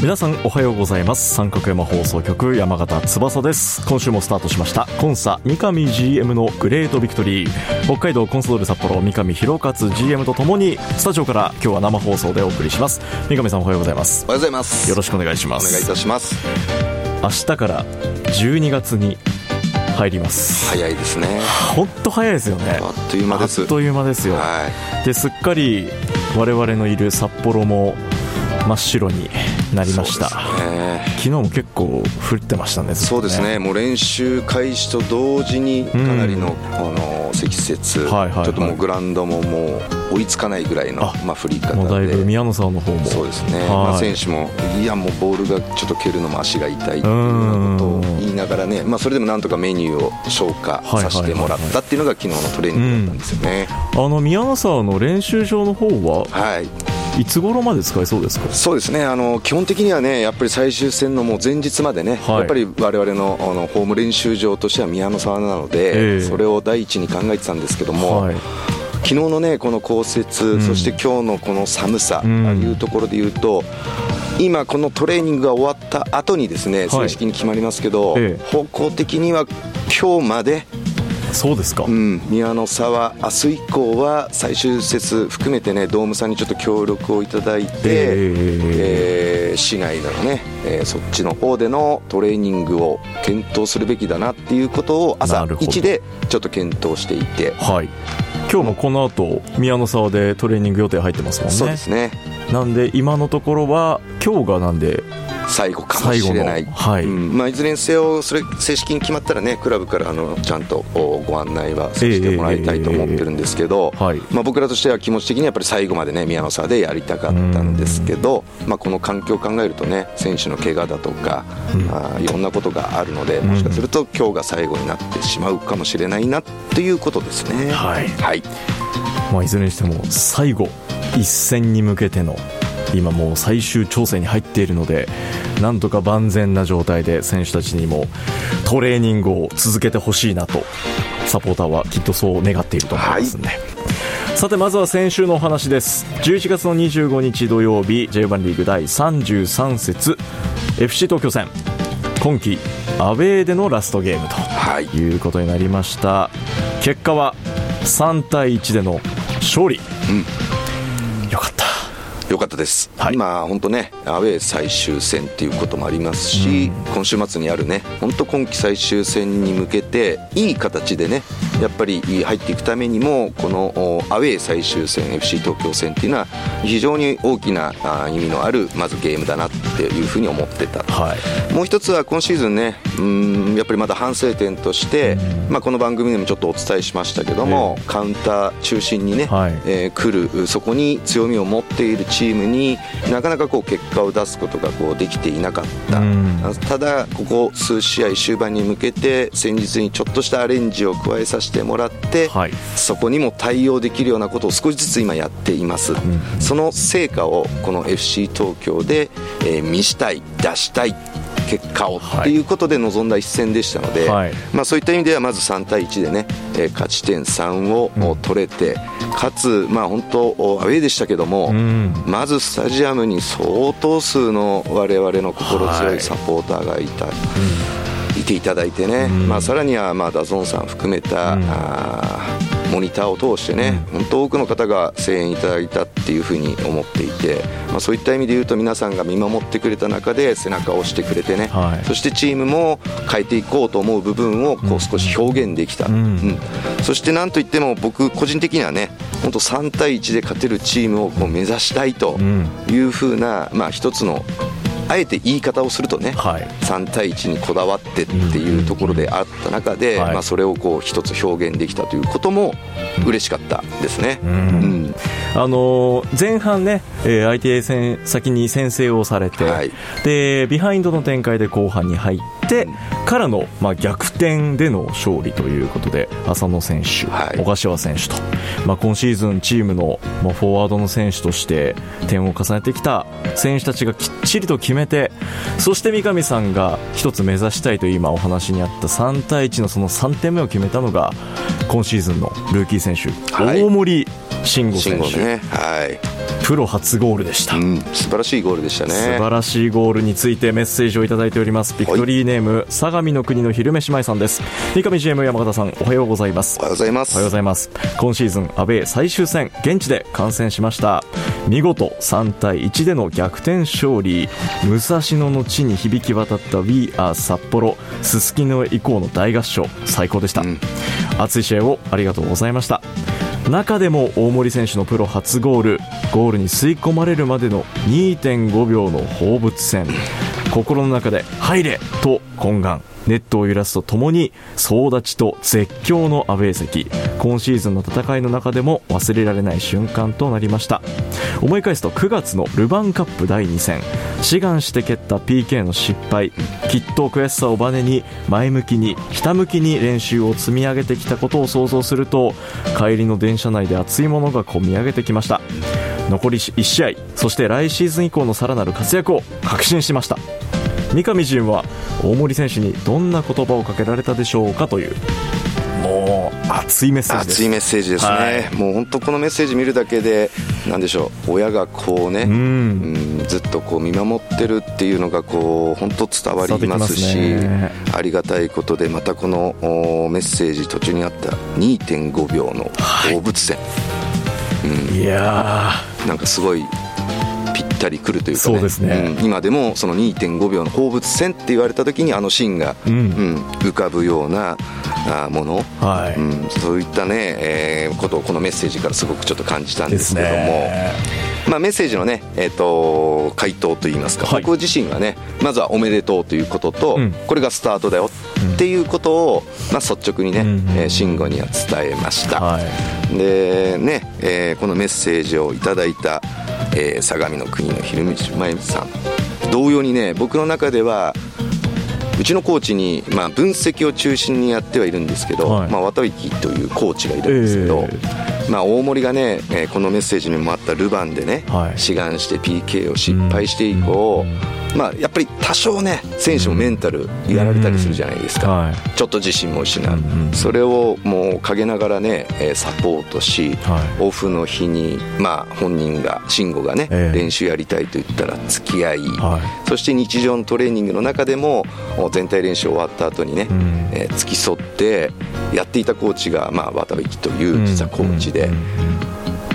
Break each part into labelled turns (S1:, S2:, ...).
S1: 皆さんおはようございます。三角山放送局山形翼です。今週もスタートしました。コンサ三上 GM のグレートビクトリー北海道コンソドール札幌三上弘勝 GM とともにスタジオから今日は生放送でお送りします。三上さんおはようございます。
S2: おはようございます。
S1: よろしくお願いします。
S2: お願いいたします。
S1: 明日から12月に入ります。
S2: 早いですね。
S1: 本当早いですよね。
S2: あっという間です。
S1: あっという間ですよ、
S2: はい。
S1: ですっかり我々のいる札幌も真っ白になりました、
S2: ね。
S1: 昨日も結構降ってましたねずっと
S2: そうですね。もう練習開始と同時にかなりの,、あの積雪、
S1: はいはいはい。
S2: ちょっともうグラウンドももう追いつかないぐらいの
S1: あ
S2: まあ、降り方で。
S1: もうだいぶ宮野さんの方も。
S2: そうですね、
S1: はい。
S2: まあ、選手も、いや、もうボールがちょっと蹴るのも足が痛いっていうようなことを言いながらね、まあ、それでもなんとかメニューを消化させてもらったっていうのが昨日のトレーニングだったんですよね。
S1: あの宮野沢の練習場の方は
S2: はい
S1: いつ頃まで使えそうですか？
S2: そうですね。あの基本的にはねやっぱり最終戦のもう前日までね、
S1: はい。
S2: やっぱり我々のあのホーム練習場としては宮の沢なので、
S1: ええ。
S2: それを第一に考えてたんですけども、
S1: はい。
S2: 昨日のねこの降雪、
S1: ん。
S2: そして今日のこの寒さと
S1: うん。
S2: いうところでいうと、今このトレーニングが終わった後にですね
S1: い。
S2: 正式に決まりますけど、
S1: ええ。
S2: 方向的には今日まで、
S1: そうですか、
S2: うん、宮の沢明日以降は最終節含めてねドームさんにちょっと協力をいただいて、
S1: え
S2: えー市外のね、えーそっちの方でのトレーニングを検討するべきだなっていうことを朝
S1: なるほど。
S2: 1でちょっと検討していて、
S1: はい。今日もこの後宮野沢でトレーニング予定入ってますもんね。
S2: そうですね。
S1: なんで今のところは今日がなんで
S2: 最後かもしれない。
S1: はい。
S2: うん。まあ、いずれにせよそれ正式に決まったらねクラブからあのちゃんとおご案内はさせてもらいたいと思ってるんですけど、
S1: はい。
S2: まあ、僕らとしては気持ち的にはやっぱり最後までね宮野沢でやりたかったんですけど、まあ、この環境を考えるとね選手の怪我だとか、あーいろんなことがあるのでもしかすると今日が最後になってしまうかもしれないなっていうことですね。
S1: はい。
S2: はい。
S1: まあ、いずれにしても最後一戦に向けての今もう最終調整に入っているのでなんとか万全な状態で選手たちにもトレーニングを続けてほしいなとサポーターはきっとそう願っていると思いますんで、さてまずは先週のお話です。11月の25日土曜日 J1 リーグ第33節 FC 東京戦。今季アウェーでのラストゲームと
S2: はい。
S1: いうことになりました。結果は3対1での勝利、よかった
S2: よかったです、
S1: はい。
S2: 今、本当ね、アウェー最終戦っていうこともありますし、今週末にあるね、本当、今季最終戦に向けて、いい形でね、やっぱり入っていくためにも、このおアウェー最終戦、FC 東京戦っていうのは、非常に大きなあ意味のある、まずゲームだなっていうふうに思ってた。
S1: はい。
S2: もう一つは今シーズンね、うーんやっぱりまだ反省点として、まあ、この番組でもちょっとお伝えしましたけども、カウンター中心にね、
S1: はい。
S2: えー来る、そこに強みを持っているチームになかなかこう結果を出すことがこうできていなかった、
S1: うん。
S2: ただ、ここ数試合終盤に向けて先日にちょっとしたアレンジを加えさせてもらって、
S1: はい。
S2: そこにも対応できるようなことを少しずつ今やっています、その成果をこの FC 東京で、えー見したい出したい結果を
S1: はい
S2: っていうことで臨んだ一戦でしたので、
S1: はい。
S2: まあ、そういった意味ではまず3対1でね、えー勝ち点3を
S1: うん。
S2: 取れて、かつ、まあ、本当アウェーでしたけども、
S1: うん。
S2: まずスタジアムに相当数の我々の心強
S1: はい。
S2: いサポーターがいた、いていただいてね、
S1: うん。
S2: まあ、さらにはまあ DAZN さん含めた、モニターを通してね、本当多くの方が声援いただいたっていうふうに思っていて、まあ、そういった意味で言うと皆さんが見守ってくれた中で背中を押してくれてね、はい、そしてチームも変えていこうと思う部分をこう少し表現できた、うん、うん、そしてなんといっても僕個人的にはね本当3対1で勝てるチームをこう目指したいというふうな、まあ、一つのあえて言い方をするとね、はい、3対1にこだわってっていうところであった中で、まあ、それをこう一つ表現できたということも嬉しかったですね。うん、うん
S1: あのー、前半ね、えー、相手戦先に先制をされて、はい、でビハインドの展開で後半に入ってからの、まあ、逆転での勝利ということで浅野選手、はい、小柏選手と、まあ、今シーズンチームの、まあ、フォワードの選手として点を重ねてきた選手たちがきっちりと決めてそして三上さんが一つ目指したいという今お話にあった3対1のその3点目を決めたのが今シーズンのルーキー選手、はい、大森慎吾選手、ね、はい。プロ初ゴールでした、うん、
S2: 素晴らしいゴールでしたね。素
S1: 晴らしいゴールについてメッセージをいただいております。ビクトリーネーム、相模の国の昼飯前さんです。三上 GM 山形さんおはようございます。
S2: おはようございます。
S1: おはようございます。今シーズンアウェー最終戦現地で観戦しました。見事3対1での逆転勝利。武蔵野の地に響き渡った We Are 札幌すすきの以降の大合唱最高でした、うん、熱い試合をありがとうございました中でも大森選手のプロ初ゴールゴールに吸い込まれるまでの2.5秒の放物線心の中で「入れ!」と懇願ネットを揺らすとともに総立ちと絶叫のアウェー席。今シーズンの戦いの中でも忘れられない瞬間となりました。思い返すと9月のルヴァンカップ第2戦。志願して蹴った PK の失敗。きっと悔しさをバネに前向きにひたむきに練習を積み上げてきたことを想像すると帰りの電車内で熱いものがこみ上げてきました。残り1試合そして来シーズン以降のさらなる活躍を確信しました。三上陣は大森選手にどんな言葉をかけられたでしょうかというもう熱いメッセージ
S2: です。熱いメッセージですね、はい、もう本当このメッセージ見るだけでなんでしょう親がこうね、うん、うんずっとこう見守ってるっていうのがこう本当伝わりますし、ね、ありがたいことでまたこのメッセージ途中にあった2.5秒の放物線、
S1: はいうん、いや
S2: なんかすごいったりくるというか、ね、そうですね、うん、今でもその2.5秒の放物線って言われた時にあのシーンが、うん、うん、浮かぶようなもの、はい、うん、そういったね、えー、ことをこのメッセージからすごくちょっと感じたんですけども。まあ、メッセージのね、えーと、回答といいますか、はい、僕自身がねまずはおめでとうということと、うん、これがスタートだよっていうことを、まあ、率直にね、うん。えー、慎吾には伝えました、はい、でね、えー、このメッセージをいただいたえー、相模の国の昼道前さん。同様にね僕の中ではうちのコーチに、まあ、分析を中心にやってはいるんですけど、はい、まあ、渡行というコーチがいるんですけど、えー、まあ、大森がね、えー、このメッセージにもあったルヴァンでね、はい、志願して PK を失敗して以降、まあ、やっぱり多少ね選手もメンタルやられたりするじゃないですか、はい、ちょっと自信も失う、それをもう陰ながらねサポートし、オフの日に、まあ、本人が慎吾がね、えー、練習やりたいと言ったら付き合い、そして日常のトレーニングの中でも全体練習終わった後にね、うん、えー、付き添ってやっていたコーチが、まあ、渡部樹という実はコーチで。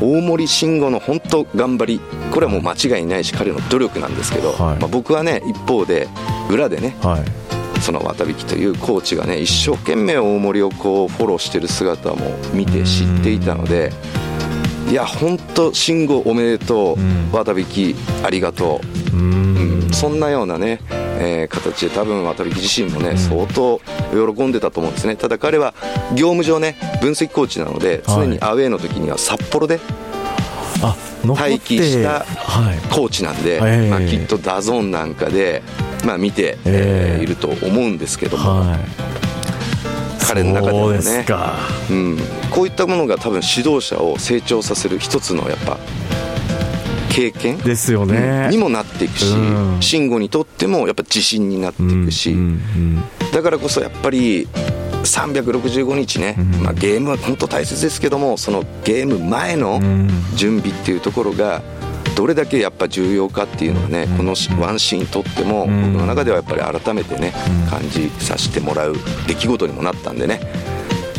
S2: 大森慎吾の本当頑張りこれはもう間違いないし彼の努力なんですけど、はい、まあ、僕はね一方で裏でね、はい、その渡引というコーチがね一生懸命大森をこうフォローしてる姿も見て知っていたのでいや本当慎吾おめでとう渡引ありがとう、うん、そんなようなねえー、形で多分渡辺自身もね、相当喜んでたと思うんですね。ただ彼は業務上ね分析コーチなので常にアウェーの時には札幌で待機したコーチなんで、まあ、きっと DAZN なんかで、まあ、見て、えー、いると思うんですけども。彼の中でもね。う、ん、こういったものが多分指導者を成長させる一つのやっぱ経験？
S1: ですよね、
S2: にもなっていくし、慎吾にとってもやっぱ自信になっていくし、だからこそやっぱり365日ね、まあ、ゲームは本当大切ですけどもそのゲーム前の準備っていうところがどれだけやっぱ重要かっていうのはねこのワンシーンにとっても僕の中ではやっぱり改めてね感じさせてもらう出来事にもなったんでね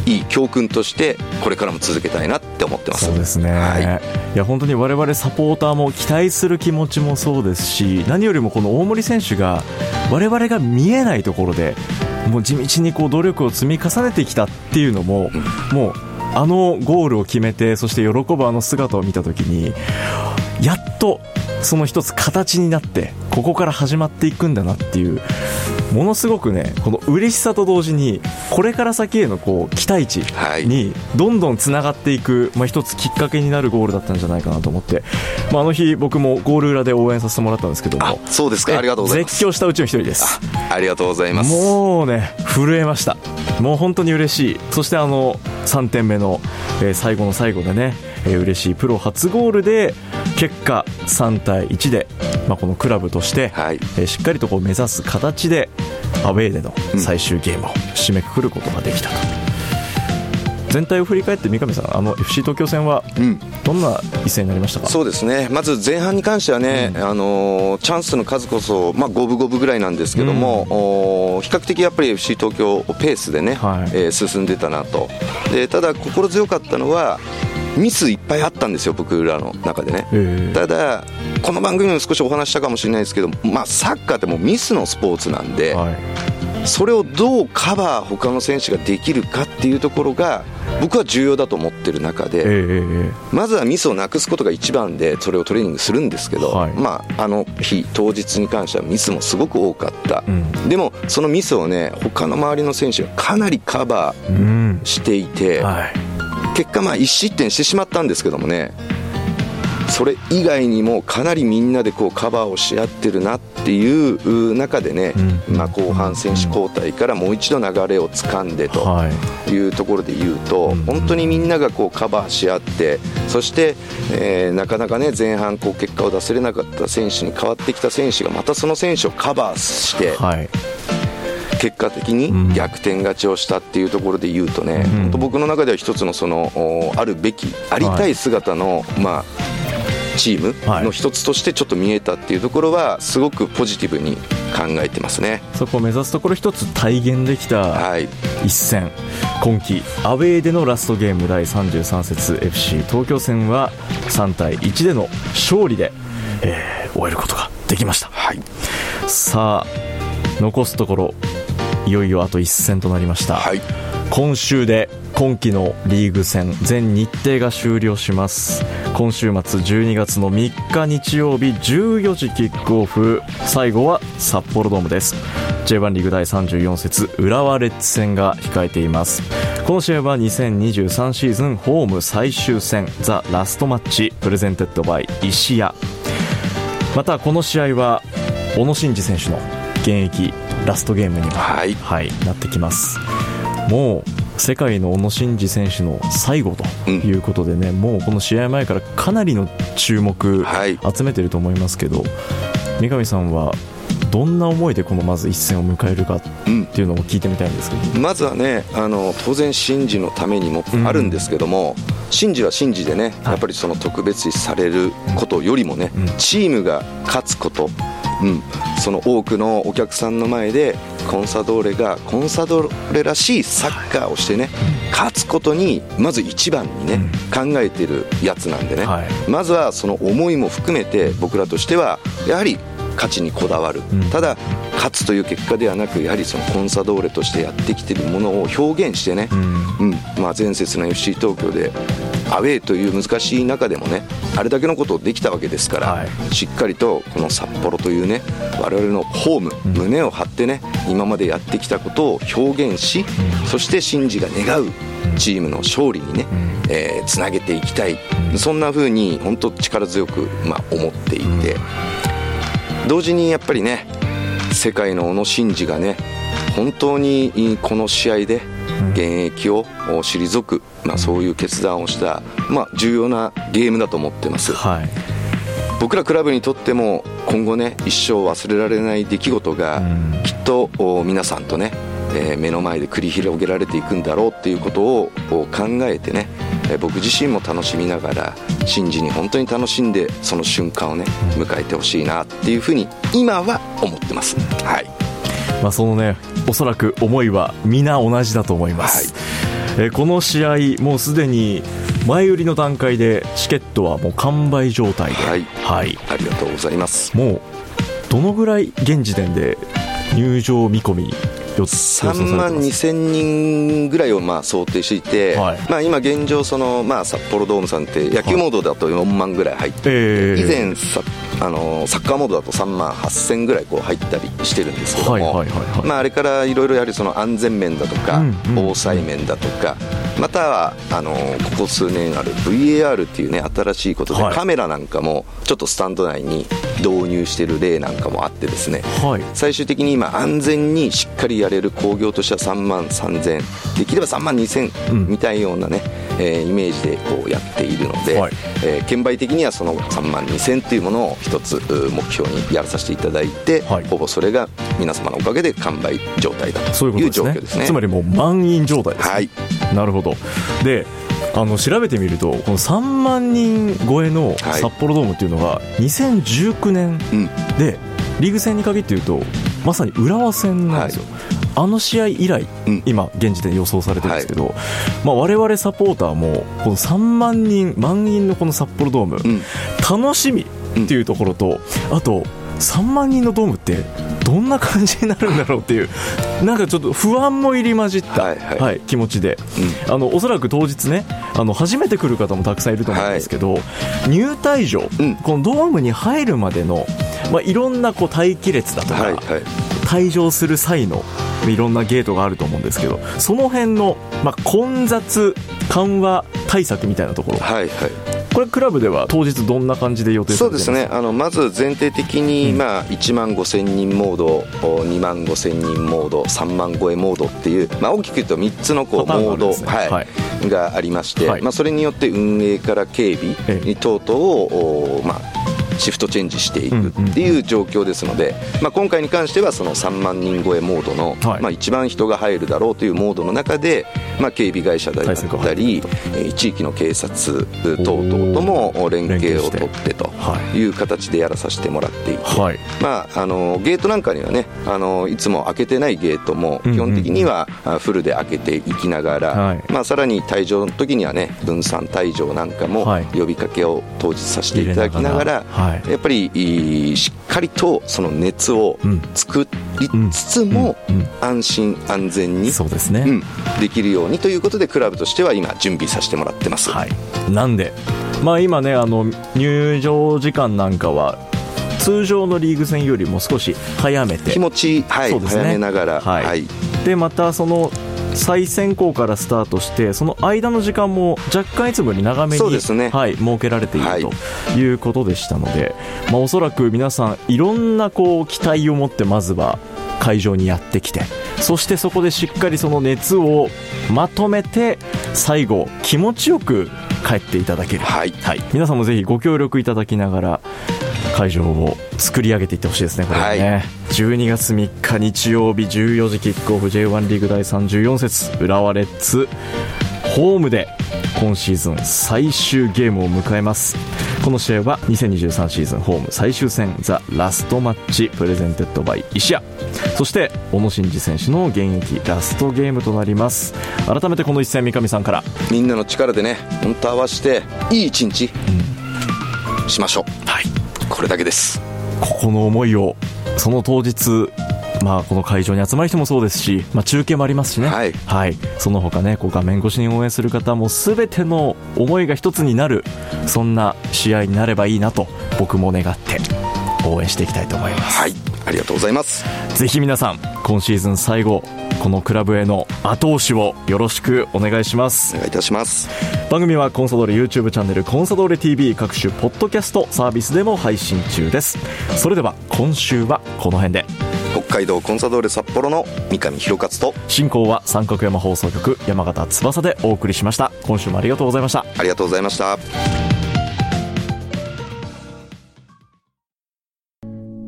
S2: いい教訓としてこれからも続けたいなって思ってます。
S1: そうですね、はい、いや本当に我々サポーターも期待する気持ちもそうですし何よりもこの大森選手が我々が見えないところでもう地道にこう努力を積み重ねてきたっていうのも、うん、もうあのゴールを決めてそして喜ぶあの姿を見た時にやっとその一つ形になってここから始まっていくんだなっていうものすごくねこの嬉しさと同時にこれから先へのこう期待値にどんどんつながっていく、まあ、一つきっかけになるゴールだったんじゃないかなと思って、まあ、あの日僕もゴール裏で応援させてもらったんですけども。
S2: そうですか。ありがとうございます。
S1: 絶叫したうちの一人です。
S2: ありがとうございます。
S1: もうね震えました。もう本当に嬉しい。そしてあの3点目の、えー、最後の最後でね、えー、嬉しいプロ初ゴールで結果3対1で、まあ、このクラブとして、はい、えー、しっかりとこう目指す形でアウェーでの最終ゲームを締めくくることができたと。全体を振り返って三上さん、あの FC 東京戦はどんな一戦になりましたか、
S2: うん、そうですね、まず前半に関してはね、うん、あのチャンスの数こそ、まあ、五分五分ぐらいなんですけども、うん、比較的やっぱり FC 東京、ペースでね、はい、えー、進んでたなと、でただ、心強かったのは、ミスいっぱいあったんですよ、僕らの中でね。ただ、この番組でも少しお話したかもしれないですけど、まあ、サッカーってもうミスのスポーツなんで、はい、それをどうカバー、他の選手ができるかっていうところが、僕は重要だと思ってる中で、まずはミスをなくすことが一番で、それをトレーニングするんですけど、はい、まあ、あの日、当日に関してはミスもすごく多かった、うん、でも、そのミスをね、他の周りの選手がかなりカバーしていて、うんはい結果、まあ1失点してしまったんですけどもね、それ以外にもかなりみんなでこうカバーをし合ってるなっていう中でね、まあ、後半選手交代からもう一度流れをつかんでとい。うところで言うと、本当にみんながこうカバーし合ってそして、えー、なかなかね前半こう結果を出せれなかった選手に代わってきた選手がまたその選手をカバーして。はい結果的に逆転勝ちをしたっていうところで言うとね、うん、僕の中では一つのそのあるべきありたい姿の、はい、まあチームの一つとしてちょっと見えたっていうところはすごくポジティブに考えてますね。
S1: そこを目指すところ一つ体現できた一戦、はい、今季アウェーでのラストゲーム第33節 FC 東京戦は3対1での勝利で、えー、終えることができました、はい、さあ残すところいよいよあと1戦となりました、はい、今週で今季のリーグ戦全日程が終了します。今週末12月の3日日曜日14時キックオフ。最後は札幌ドームです。J1 リーグ第34節浦和レッズ戦が控えています。この試合は2023シーズンホーム最終戦 The Last Match presented by 石屋。またこの試合は小野伸二選手の現役ラストゲームにも、はい、はい、なってきます。もう世界の小野伸二選手の最後ということでね、うん、もうこの試合前からかなりの注目集めてると思いますけど、はい、三上さんはどんな思いでこのまず一戦を迎えるかっていうのを聞いてみたいんですけど、
S2: うん、まずはねあの当然シンジのためにもあるんですけども、うん、シンジはシンジでねやっぱりその特別視されることよりもね、うん、チームが勝つことうん、その多くのお客さんの前でコンサドーレがコンサドーレらしいサッカーをしてね、勝つことにまず一番にね、考えてるやつなんでね、まずはその思いも含めて僕らとしてはやはり勝ちにこだわる、ただ勝つという結果ではなくやはりそのコンサドーレとしてやってきてるものを表現してね、うん。まあ、前節の FC 東京でアウェーという難しい中でもねあれだけのことをできたわけですから、はい、しっかりとこの札幌というね我々のホーム、うん、胸を張ってね今までやってきたことを表現し、うん、そして信じが願うチームの勝利にね、うん、えー、つなげていきたい、そんな風に本当力強く、まあ、思っていて、同時にやっぱりね世界の小野伸二がね本当にこの試合で現役を退く、まあ、そういう決断をした、まあ、重要なゲームだと思ってます、はい、僕らクラブにとっても今後ね一生忘れられない出来事がきっと皆さんとね、えー、目の前で繰り広げられていくんだろうっていうことを考えてね僕自身も楽しみながら真珠に本当に楽しんでその瞬間をね迎えてほしいなっていうふうに今は思ってます。はい
S1: まあ、そのねおそらく思いは皆同じだと思います、はい。えーこの試合もうすでに前売りの段階でチケットはもう完売状態で、
S2: はい。
S1: はい、
S2: ありがとうございます。
S1: もうどのぐらい現時点で入場見込み
S2: 3
S1: ます
S2: 万2000人ぐらいをまあ想定していて、
S1: はい。
S2: まあ、今現状その、まあ、札幌ドームさんって野球モードだと4万ぐらい入って、
S1: えー
S2: 以前さあのサッカーモードだと3万8000ぐらいこう入ったりしてるんですけども、
S1: はいはいはいはい。
S2: まあ、あれからいろいろやはりその安全面だとか、防災面だとかまたはあのここ数年ある VAR っていうね新しいことで、
S1: はい。
S2: カメラなんかもちょっとスタンド内に導入してる例なんかもあってですね
S1: はい。
S2: 最終的に今安全にしっかりやれる工業としては3万3000できれば3万2000
S1: うん。
S2: みたいなようなね、えーイメージでこうやっているので、
S1: はい。
S2: えー券売的にはその3万2000というものを一つう目標にやらさせていただいて、
S1: はい。
S2: ほぼそれが皆様のおかげで完売状態だ
S1: そういうこと
S2: いう状況ですね。
S1: つまりもう満員状態ですね、
S2: はい。
S1: なるほど。であの調べてみるとこの3万人超えの
S2: はい。
S1: 札幌ドームっていうのが2019年
S2: うん。
S1: でリーグ戦に限って言うとまさに浦和戦なんですよ、あの試合以来、
S2: うん。
S1: 今現時点で予想されてるんですけど、まあ、我々サポーターもこの3万人満員のこの札幌ドーム、
S2: うん
S1: 楽しみっていうところと、あと3万人のドームってどんな感じになるんだろうっていうなんかちょっと不安も入り混じった、
S2: はいはい。
S1: 気持ちで。あのおそらく当日ねあの初めて来る方もたくさんいると思うんですけど、入退場、
S2: うん。
S1: このドームに入るまでの、まあ、いろんなこう待機列だとか、
S2: はいはい。
S1: 退場する際のいろんなゲートがあると思うんですけどその辺の、まあ、混雑緩和対策みたいなところ
S2: はいはい
S1: これクラブでは当日どんな感じで予定さ
S2: そう
S1: です
S2: ね。あのまず前提的に、
S1: うん。
S2: まあ、1万5000人モードお2万5000人モード3万超えモードっていう、まあ、大きく言うと3つのこうモード、
S1: ね
S2: はい。
S1: はい。
S2: がありまして、
S1: はい。
S2: まあ、それによって運営から警備
S1: ええ。
S2: 等々を、おまあ、シフトチェンジしていくっていう状況ですので、まあ、今回に関してはその3万人超えモードの、
S1: はい。
S2: まあ、一番人が入るだろうというモードの中で、まあ、警備会社だったり、えー地域の警察等々とも連携を取ってと
S1: はい。
S2: いう形でやらさせてもらっていて、
S1: はい。
S2: まあ、あのゲートなんかにはねあのいつも開けてないゲートも基本的にはあフルで開けていきながら、
S1: はい。
S2: まあ、さらに退場の時にはね分散退場なんかも
S1: はい。
S2: 呼びかけを当日させていただきながら。
S1: はい
S2: やっぱりいいしっかりとその熱を
S1: うん。
S2: 作りつつも安心安全に、
S1: そうですね、
S2: うん。できるようにということでクラブとしては今準備させてもらってます。
S1: はい、なんで、まあ、今ねあの入場時間なんかは通常のリーグ戦よりも少し早めて。
S2: 気持ち、はい
S1: ね。
S2: 早めながら、
S1: はい。
S2: はい。
S1: でまたその再選考からスタートしてその間の時間も若干いつもより長めに
S2: ね。
S1: はい、設けられている、
S2: はい。
S1: ということでしたので、まあ、おそらく皆さんいろんなこう期待を持ってまずは会場にやってきてそしてそこでしっかりその熱をまとめて最後気持ちよく帰っていただける、
S2: はい。
S1: 皆さんもぜひご協力いただきながら会場を作り上げていってほしいですね、これはね、
S2: はい。
S1: 12月3日日曜日14時キックオフ J1 リーグ第34節浦和レッズホームで今シーズン最終ゲームを迎えます。この試合は2023シーズンホーム最終戦 The Last Match presented by 石屋。そして小野伸二選手の現役ラストゲームとなります。改めてこの一戦三上さんから。
S2: みんなの力でね本当合わせていい一日しましょう、
S1: はい
S2: これだけです。
S1: ここの思いをその当日まあ、この会場に集まる人もそうですし、まあ、中継もありますしね、
S2: はい。
S1: その他ねこう画面越しに応援する方も全ての思いが一つになるそんな試合になればいいなと僕も願って応援していきたいと思います、
S2: はい。ありがとうございます。
S1: ぜひ皆さん今シーズン最後このクラブへの後押しをよろしくお願いします。
S2: お願いいたします
S1: 番組はコンサドーレ YouTube チャンネルコンサドーレ TV 各種ポッドキャストサービスでも配信中です。それでは今週はこの辺で。
S2: 北海道コンサドーレ札幌の三上博勝と
S1: 進行は三角山放送局山形翼でお送りしました。今週もありがとうございました。
S2: ありがとうございました。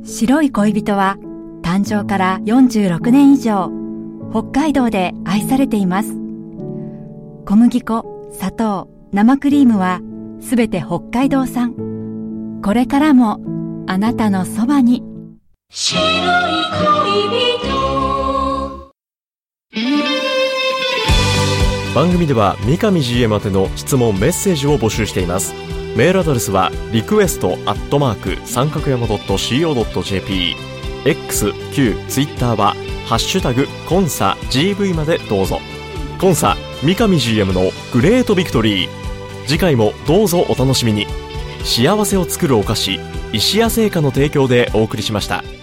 S3: 白い恋人は誕生から46年以上北海道で愛されています。小麦粉砂糖生クリームはすべて北海道産。これからもあなたのそばに。
S4: 白い恋人。
S1: 番組では三上 GM 宛ての質問メッセージを募集しています。メールアドレスはリクエストアットマーク三角山 .co.jp X、Q、Twitter はハッシュタグコンサ GV までどうぞ。コンサ三上 GM のグレートビクトリー次回もどうぞお楽しみに幸せを作るお菓子石屋製菓の提供でお送りしました。